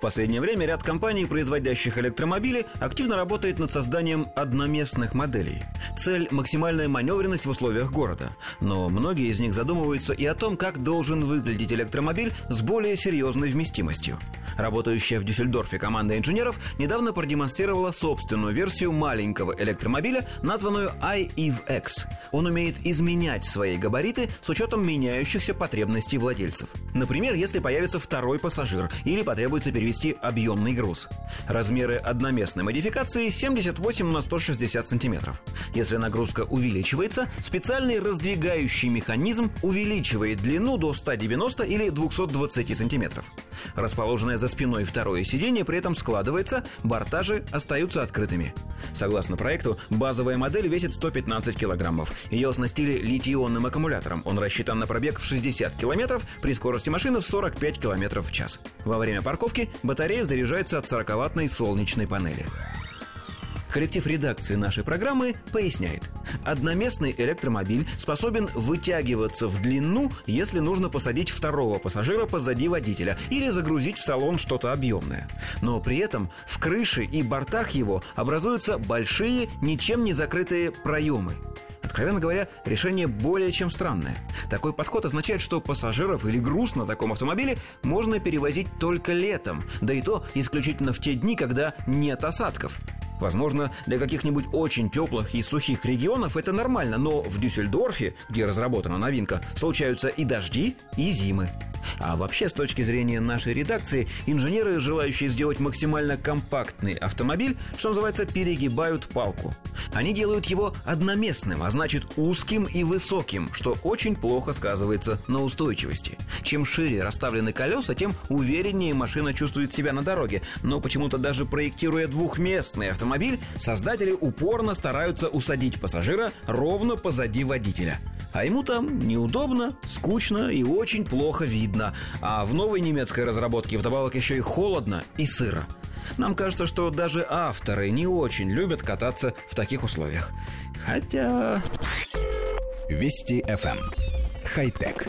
В последнее время ряд компаний, производящих электромобили, активно работает над созданием одноместных моделей. Цель – максимальная маневренность в условиях города. Но многие из них задумываются и о том, как должен выглядеть электромобиль с более серьезной вместимостью. Работающая в Дюссельдорфе команда инженеров недавно продемонстрировала собственную версию маленького электромобиля, названную iEV-X. Он умеет изменять свои габариты с учетом меняющихся потребностей владельцев. Например, если появится второй пассажир или потребуется перевести перевести объемный груз. Размеры одноместной модификации 78 на 160 сантиметров. Если нагрузка увеличивается, специальный раздвигающий механизм увеличивает длину до 190 или 220 сантиметров. Расположенное за спиной второе сиденье при этом складывается, борта же остаются открытыми. Согласно проекту, базовая модель весит 115 килограммов. Ее оснастили литий-ионным аккумулятором. Он рассчитан на пробег в 60 километров при скорости машины в 45 километров в час. Во время парковки батарея заряжается от 40-ваттной солнечной панели. Коллектив редакции нашей программы поясняет. Одноместный электромобиль способен вытягиваться в длину, если нужно посадить второго пассажира позади водителя или загрузить в салон что-то объемное. Но при этом в крыше и бортах его образуются большие, ничем не закрытые проемы. Откровенно говоря, решение более чем странное. Такой подход означает, что пассажиров или груз на таком автомобиле можно перевозить только летом, да и то исключительно в те дни, когда нет осадков. Возможно, для каких-нибудь очень теплых и сухих регионов это нормально, но в Дюссельдорфе, где разработана новинка, случаются и дожди, и зимы. А вообще, с точки зрения нашей редакции, инженеры, желающие сделать максимально компактный автомобиль, что называется, перегибают палку. Они делают его одноместным, а значит узким и высоким, что очень плохо сказывается на устойчивости. Чем шире расставлены колеса, тем увереннее машина чувствует себя на дороге. Но почему-то даже проектируя двухместный автомобиль, создатели упорно стараются усадить пассажира ровно позади водителя. А ему там неудобно, скучно и очень плохо видно. А в новой немецкой разработке вдобавок еще и холодно и сыро. Нам кажется, что даже авторы не очень любят кататься в таких условиях. Хотя... Вести FM. Эм. Хай-тек.